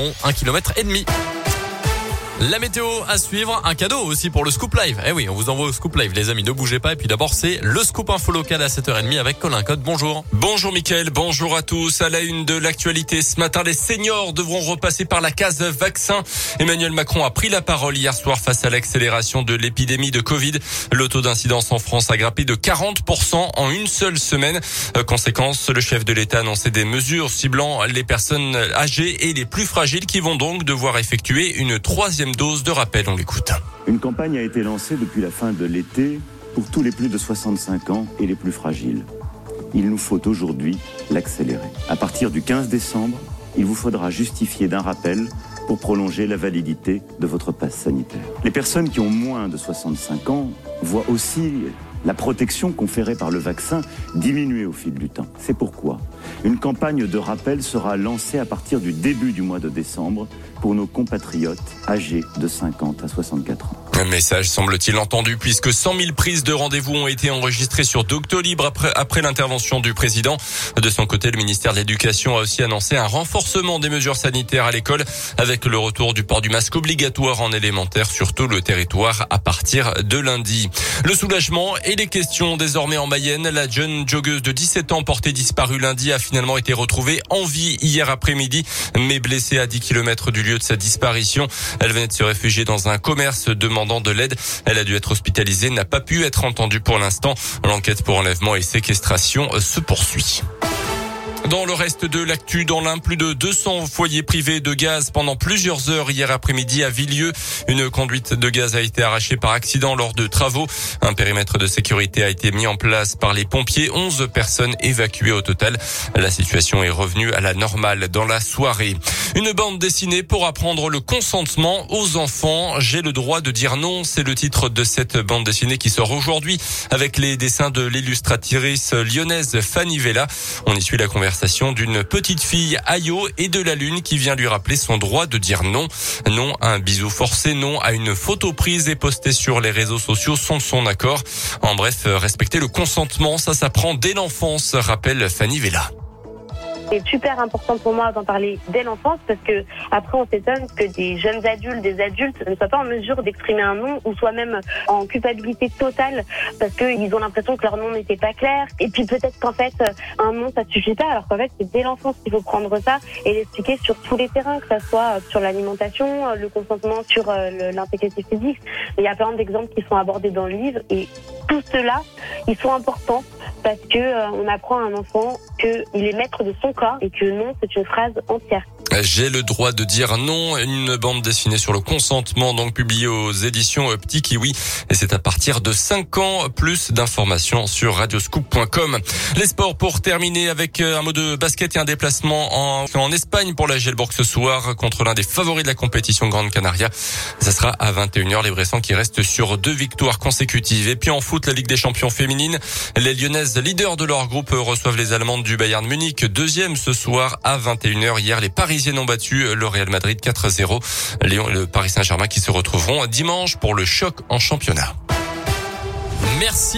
un kilomètre et demi. La météo à suivre, un cadeau aussi pour le Scoop Live. Eh oui, on vous envoie au Scoop Live, les amis, ne bougez pas. Et puis d'abord, c'est le Scoop Info local à 7h30 avec Colin Code. Bonjour. Bonjour Mickaël, bonjour à tous. À la une de l'actualité ce matin, les seniors devront repasser par la case vaccin. Emmanuel Macron a pris la parole hier soir face à l'accélération de l'épidémie de Covid. Le taux d'incidence en France a grimpé de 40% en une seule semaine. Euh, conséquence, le chef de l'État a annoncé des mesures ciblant les personnes âgées et les plus fragiles qui vont donc devoir effectuer une troisième dose de rappel. On l'écoute. Une campagne a été lancée depuis la fin de l'été pour tous les plus de 65 ans et les plus fragiles. Il nous faut aujourd'hui l'accélérer. À partir du 15 décembre, il vous faudra justifier d'un rappel pour prolonger la validité de votre passe sanitaire. Les personnes qui ont moins de 65 ans voient aussi la protection conférée par le vaccin diminuer au fil du temps. C'est pourquoi une campagne de rappel sera lancée à partir du début du mois de décembre pour nos compatriotes âgés de 50 à 64 ans. Message semble-t-il entendu puisque 100 000 prises de rendez-vous ont été enregistrées sur Doctolib après, après l'intervention du président. De son côté, le ministère de l'Éducation a aussi annoncé un renforcement des mesures sanitaires à l'école avec le retour du port du masque obligatoire en élémentaire sur tout le territoire à partir de lundi. Le soulagement et les questions désormais en Mayenne. La jeune joggeuse de 17 ans portée disparue lundi a finalement été retrouvée en vie hier après-midi mais blessée à 10 km du lieu de sa disparition. Elle venait de se réfugier dans un commerce demandant de l'aide. Elle a dû être hospitalisée, n'a pas pu être entendue pour l'instant. L'enquête pour enlèvement et séquestration se poursuit. Dans le reste de l'actu, dans l'un, plus de 200 foyers privés de gaz pendant plusieurs heures hier après-midi à Villieu. Une conduite de gaz a été arrachée par accident lors de travaux. Un périmètre de sécurité a été mis en place par les pompiers. 11 personnes évacuées au total. La situation est revenue à la normale dans la soirée. Une bande dessinée pour apprendre le consentement aux enfants. J'ai le droit de dire non. C'est le titre de cette bande dessinée qui sort aujourd'hui avec les dessins de l'illustratrice lyonnaise Fanny Vella. On y suit la conversation d'une petite fille Ayo et de la Lune qui vient lui rappeler son droit de dire non. Non à un bisou forcé, non à une photo prise et postée sur les réseaux sociaux sans son accord. En bref, respecter le consentement, ça s'apprend dès l'enfance, rappelle Fanny Vella. C'est super important pour moi d'en parler dès l'enfance parce que après on s'étonne que des jeunes adultes, des adultes ne soient pas en mesure d'exprimer un non ou soit même en culpabilité totale parce qu'ils ont l'impression que leur nom n'était pas clair. Et puis peut-être qu'en fait un non ça suffit pas alors qu'en fait c'est dès l'enfance qu'il faut prendre ça et l'expliquer sur tous les terrains, que ce soit sur l'alimentation, le consentement, sur euh, l'intégrité physique. Il y a plein d'exemples qui sont abordés dans le livre et tout cela, ils sont importants parce que euh, on apprend à un enfant qu'il est maître de son corps et que non, c'est une phrase entière. J'ai le droit de dire non. Une bande dessinée sur le consentement, donc publiée aux éditions Petit Kiwi. Et c'est à partir de 5 ans. Plus d'informations sur radioscoop.com. Les sports pour terminer avec euh, un mot de basket et un déplacement en, Espagne pour la Gelborg ce soir contre l'un des favoris de la compétition Grande Canaria. Ça sera à 21h. Les Bressans qui restent sur deux victoires consécutives. Et puis en foot, la Ligue des champions féminines. Les Lyonnaises, leaders de leur groupe, reçoivent les Allemandes du Bayern Munich. Deuxième ce soir à 21h. Hier, les Paris Parisiennes ont battu le Real Madrid 4-0. Léon et le Paris Saint-Germain qui se retrouveront dimanche pour le choc en championnat. Merci.